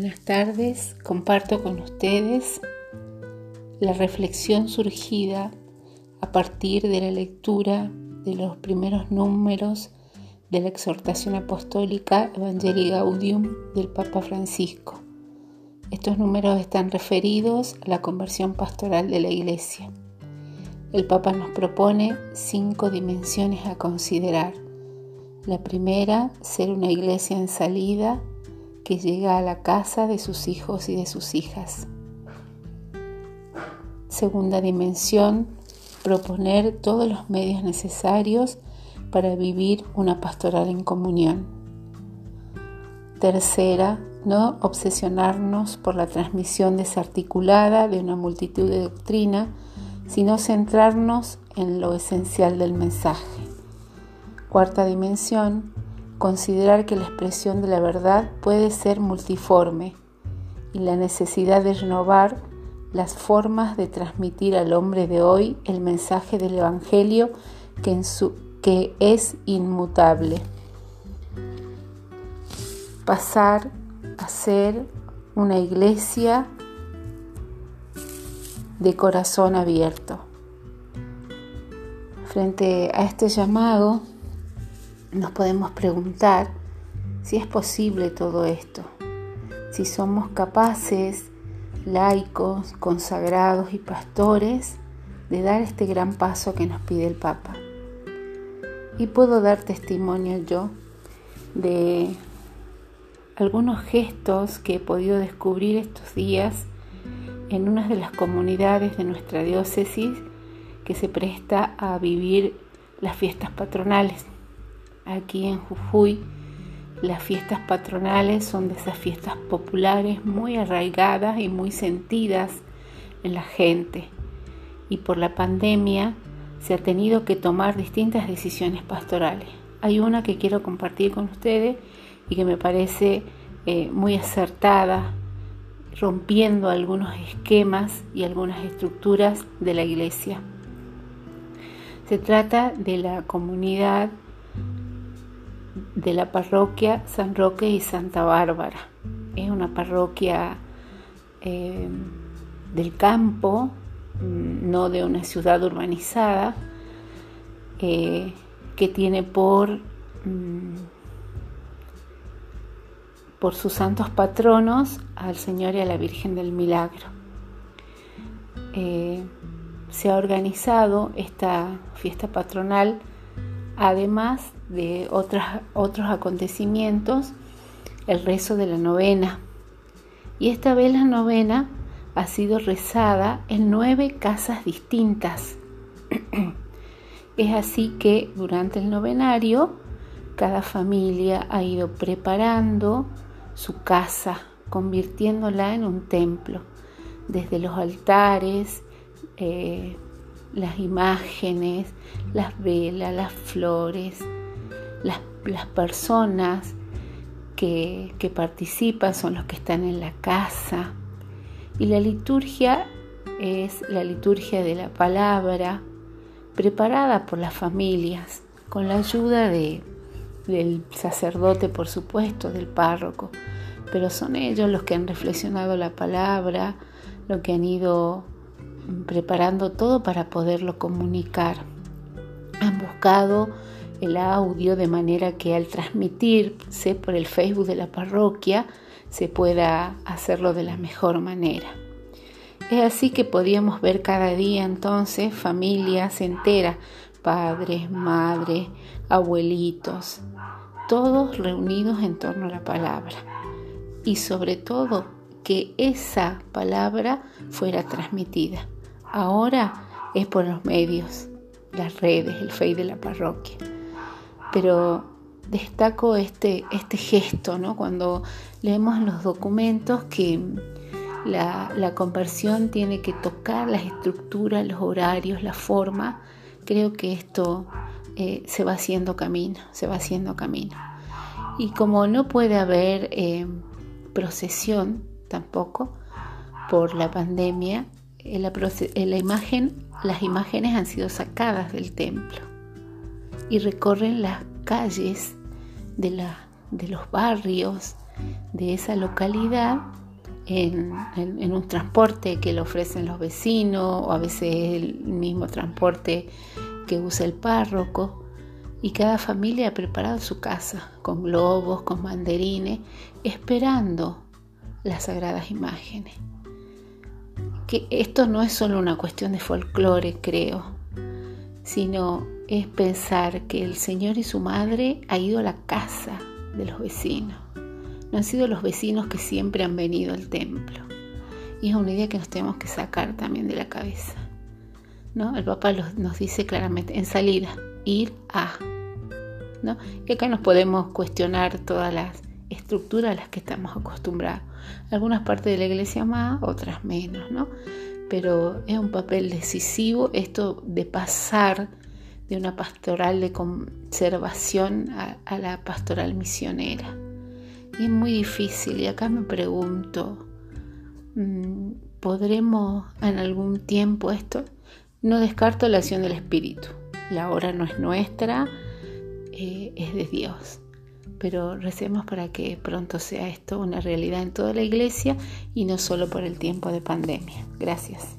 Buenas tardes, comparto con ustedes la reflexión surgida a partir de la lectura de los primeros números de la exhortación apostólica Evangelii Gaudium del Papa Francisco. Estos números están referidos a la conversión pastoral de la Iglesia. El Papa nos propone cinco dimensiones a considerar. La primera, ser una iglesia en salida que llega a la casa de sus hijos y de sus hijas. Segunda dimensión, proponer todos los medios necesarios para vivir una pastoral en comunión. Tercera, no obsesionarnos por la transmisión desarticulada de una multitud de doctrina, sino centrarnos en lo esencial del mensaje. Cuarta dimensión, considerar que la expresión de la verdad puede ser multiforme y la necesidad de renovar las formas de transmitir al hombre de hoy el mensaje del Evangelio que, es inmutable. Pasar a ser una iglesia de corazón abierto. Frente a este llamado, nos podemos preguntar si es posible todo esto, si somos capaces, laicos, consagrados y pastores, de dar este gran paso que nos pide el Papa. Y puedo dar testimonio yo de algunos gestos que he podido descubrir estos días en una de las comunidades de nuestra diócesis que se presta a vivir las fiestas patronales. Aquí en Jujuy las fiestas patronales son de esas fiestas populares muy arraigadas y muy sentidas en la gente. Y por la pandemia se ha tenido que tomar distintas decisiones pastorales. Hay una que quiero compartir con ustedes y que me parece eh, muy acertada, rompiendo algunos esquemas y algunas estructuras de la iglesia. Se trata de la comunidad de la parroquia San Roque y Santa Bárbara. Es una parroquia eh, del campo, mm, no de una ciudad urbanizada, eh, que tiene por, mm, por sus santos patronos al Señor y a la Virgen del Milagro. Eh, se ha organizado esta fiesta patronal además de otros acontecimientos, el rezo de la novena. Y esta vez la novena ha sido rezada en nueve casas distintas. es así que durante el novenario cada familia ha ido preparando su casa, convirtiéndola en un templo, desde los altares, eh, las imágenes, las velas, las flores, las, personas que, que participan son los que están en la casa. Y la liturgia es la liturgia de la palabra preparada por las familias con la ayuda de, del sacerdote, por supuesto, del párroco, pero son ellos los que han reflexionado la palabra, lo que han ido preparando todo para poderlo comunicar. Han buscado el audio de manera que al transmitirse por el Facebook de la parroquia se pueda hacerlo de la mejor manera. Es así que podíamos ver cada día entonces familias enteras, padres, madres, abuelitos, todos reunidos en torno a la palabra. Y sobre todo que esa palabra fuera transmitida. Ahora es por los medios, las redes, el Facebook de la parroquia. Pero destaco este, este gesto, ¿no? Cuando leemos los documentos que la, conversión tiene que tocar las estructuras, los horarios, la forma, creo que esto eh, se va haciendo camino, se va haciendo camino. Y como no puede haber eh, procesión tampoco por la pandemia, la, imagen, las imágenes han sido sacadas del templo y recorren las calles de, la, de los barrios de esa localidad en, un transporte que le ofrecen los vecinos o a veces el mismo transporte que usa el párroco. Y cada familia ha preparado su casa con globos, con banderines, esperando las sagradas imágenes. Que esto no es solo una cuestión de folclore, creo, sino es pensar que el Señor y su madre ha ido a la casa de los vecinos. No han sido los vecinos que siempre han venido al templo. Y es una idea que nos tenemos que sacar también de la cabeza. ¿no? El Papa nos dice claramente, en salida, ir a. ¿no? Y acá nos podemos cuestionar todas las estructuras a las que estamos acostumbrados. Algunas partes de la iglesia más, otras menos, ¿no? Pero es un papel decisivo esto de pasar de una pastoral de conservación a, la pastoral misionera. Y es muy difícil y acá me pregunto, mm, ¿podremos en algún tiempo esto? No descarto la acción del Espíritu. La hora no es nuestra, eh, es de Dios. Pero recemos para que pronto sea esto una realidad en toda la iglesia y no solo por el tiempo de pandemia. Gracias.